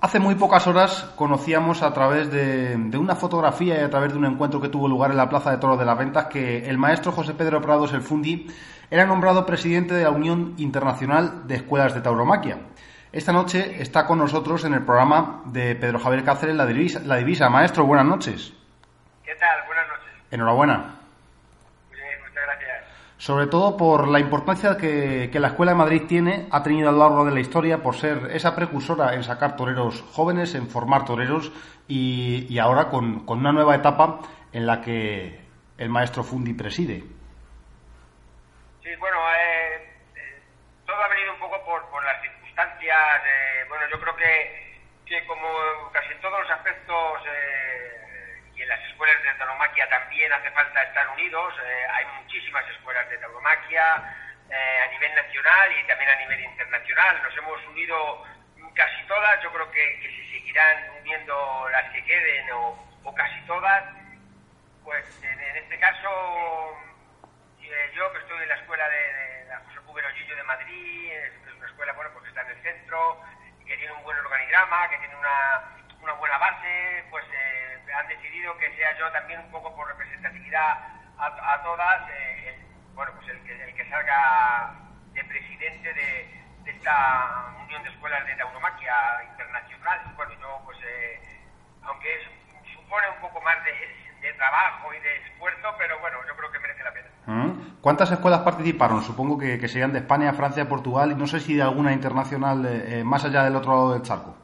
Hace muy pocas horas conocíamos a través de, una fotografía y a través de un encuentro que tuvo lugar en la Plaza de Toros de las Ventas que el maestro José Pedro Prados el Fundi era nombrado presidente de la Unión Internacional de Escuelas de Tauromaquia. Esta noche está con nosotros en el programa de Pedro Javier Cáceres La Divisa. La divisa. Maestro, buenas noches. ¿Qué tal? Buenas noches. Enhorabuena sobre todo por la importancia que, la Escuela de Madrid tiene, ha tenido a lo largo de la historia por ser esa precursora en sacar toreros jóvenes, en formar toreros y, ahora con, una nueva etapa en la que el maestro Fundi preside. Sí, bueno, eh, eh, todo ha venido un poco por, las circunstancias. bueno, yo creo que, que como casi en todos los aspectos y las escuelas de tauromaquia también hace falta estar unidos. Eh, hay muchísimas escuelas de tauromaquia eh, a nivel nacional y también a nivel internacional. Nos hemos unido casi todas, yo creo que, que se seguirán uniendo las que queden o, casi todas. Pues en, este caso, eh, yo que estoy en la escuela de, la José Cubero Gillo de Madrid, es, una escuela bueno, pues que está en el centro, que tiene un buen organigrama, que tiene una, una buena base, pues han decidido que sea yo también un poco por representatividad a, todas, eh, el, bueno, pues el que, el que salga de presidente de, esta Unión de Escuelas de Tauromaquia Internacional. Bueno, yo pues, eh, aunque supone un poco más de, trabajo y de esfuerzo, pero bueno, yo creo que merece la pena. Mm. ¿Cuántas escuelas participaron? Supongo que, serían de España, Francia, Portugal y no sé si de alguna internacional eh, más allá del otro lado del charco.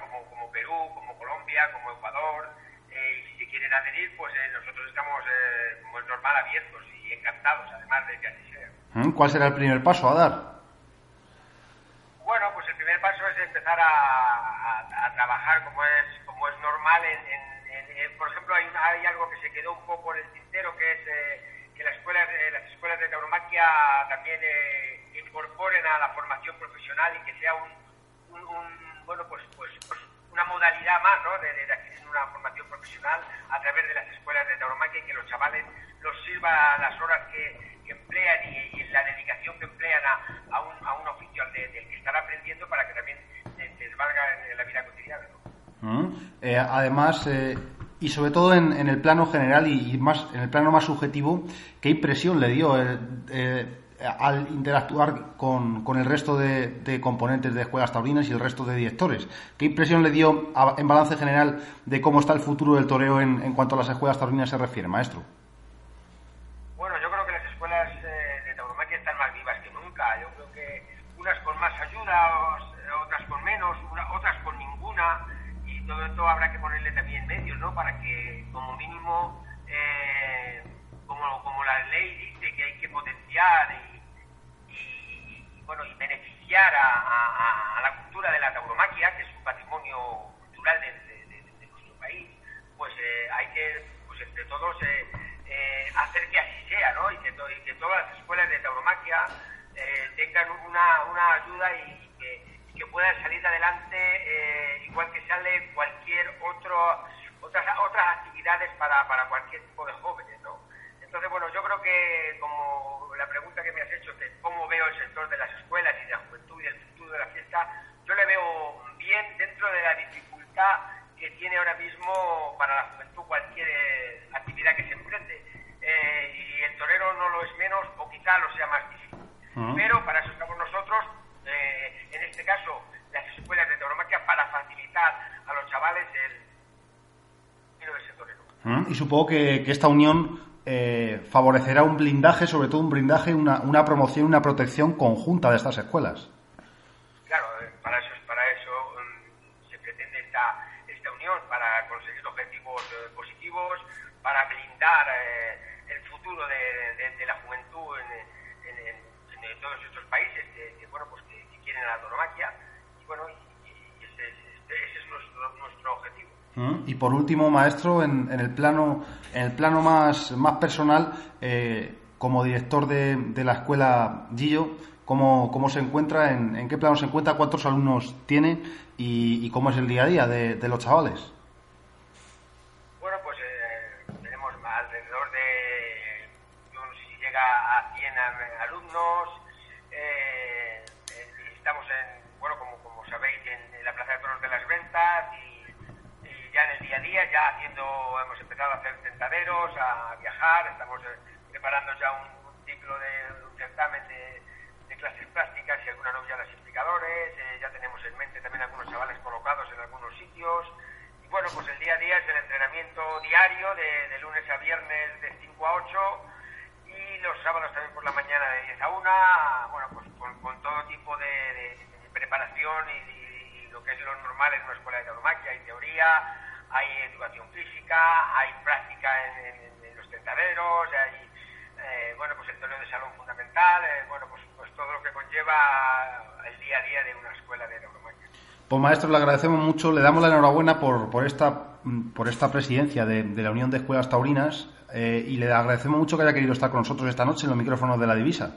Como, como Perú, como Colombia, como Ecuador, eh, y si se quieren adherir, pues eh, nosotros estamos, eh, como es normal, abiertos y encantados, además de que así sea. ¿Mm? ¿Cuál será el primer paso a dar? Bueno, pues el primer paso es empezar a, a, trabajar como es, como es normal. En, por ejemplo, hay, hay, algo que se quedó un poco en el tintero, que es que las escuelas, las escuelas de tauromaquia también incorporen a la formación profesional y que sea un, bueno, pues, pues, pues, una modalidad más, ¿no? De, adquirir una formación profesional a través de las escuelas de tauromaquia y que los chavales los sirva las horas que, emplean y, la dedicación que emplean a, un, a un oficio del que están aprendiendo para que también les, valga en, la vida cotidiana, mm. eh, además, eh, y sobre todo en, el plano general y, más en el plano más subjetivo, ¿qué impresión le dio eh, al interactuar con, con el resto de, componentes de escuelas taurinas y el resto de directores. ¿Qué impresión le dio en balance general de cómo está el futuro del toreo en, en cuanto a las escuelas taurinas se refiere, maestro? Bueno, yo creo que las escuelas eh, de tauromaquia están más vivas que nunca. Yo creo que unas con más ayuda, otras con menos, otras con ninguna, y habrá que ponerle también medios, ¿no? Para que, como mínimo, eh, como, como la ley dice que hay que potenciar y bueno, y beneficiar a, la cultura de la tauromaquia, que es un patrimonio cultural de, nuestro país, pues eh, hay que, pues entre todos, eh, eh, hacer que así sea, ¿no? Y que, todas las escuelas de tauromaquia tengan una, ayuda y, que, puedan salir adelante igual que sale cualquier otro otras otras actividades para, para cualquier tipo de jóvenes, ¿no? Entonces, bueno, yo creo que como la pregunta que me has hecho, de cómo veo el sector de las escuelas y de la juventud y el futuro de la fiesta, yo le veo bien dentro de la dificultad que tiene ahora mismo para la juventud cualquier eh, actividad que se emprende. Eh, y el torero no lo es menos o quizá lo sea más difícil. Pero para eso estamos nosotros, eh, en este caso las escuelas de tauromaquia, para facilitar torero. Y supongo que, que esta unión eh, favorecerá un blindaje, sobre todo un blindaje, una, una promoción, una protección conjunta de estas escuelas. Claro, eh, para eso, para eso mm, se pretende esta, esta unión, para conseguir objetivos eh, positivos, para blindar el futuro de, la juventud en, todos estos países que, bueno, pues que, quieren la tauromaquia. Y bueno, es nuestro objetivo. ¿Mm? Y por último, maestro, en, el plano, en el plano más, más personal, eh, como director de, la escuela Gillo, ¿cómo, cómo se encuentra? En, en, qué plano se encuentra? ¿Cuántos alumnos tiene? ¿Y, cómo es el día a día de, los chavales? Bueno, pues eh, tenemos alrededor de, si llega a 100 alumnos ya haciendo, hemos empezado a hacer tentaderos, a viajar, estamos preparando ya un, ciclo de un certamen de, clases prácticas y alguna novia de indicadores, ya tenemos en mente también algunos chavales colocados en algunos sitios bueno, pues el día a día es el entrenamiento diario de, lunes a viernes de 5 a 8 y los sábados también por la mañana de 10 a 1, bueno, pues con, todo tipo de, preparación y, lo que es lo normal en una escuela de tauromaquia. Hay teoría, hay educación física, hay práctica en, los tentaderos, hay, eh, bueno, pues el torneo de salón fundamental, eh, bueno, pues, pues todo lo que conlleva el día a día de una escuela de tauromaquia. Pues maestro, le agradecemos mucho, le damos la enhorabuena por, por, esta, por esta presidencia de, la Unión de Escuelas Taurinas eh, y le agradecemos mucho que haya querido estar con nosotros esta noche en los micrófonos de la divisa.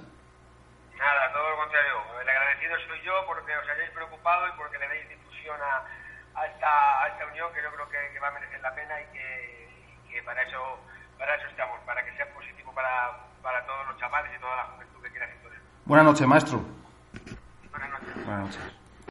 a esta, a esta unión que yo creo que, que va a merecer la pena y que, y que, para eso para eso estamos, para que sea positivo para, para todos los chavales y toda la juventud que quiera ser Buenas noches, maestro. Buenas noches. Buenas noches.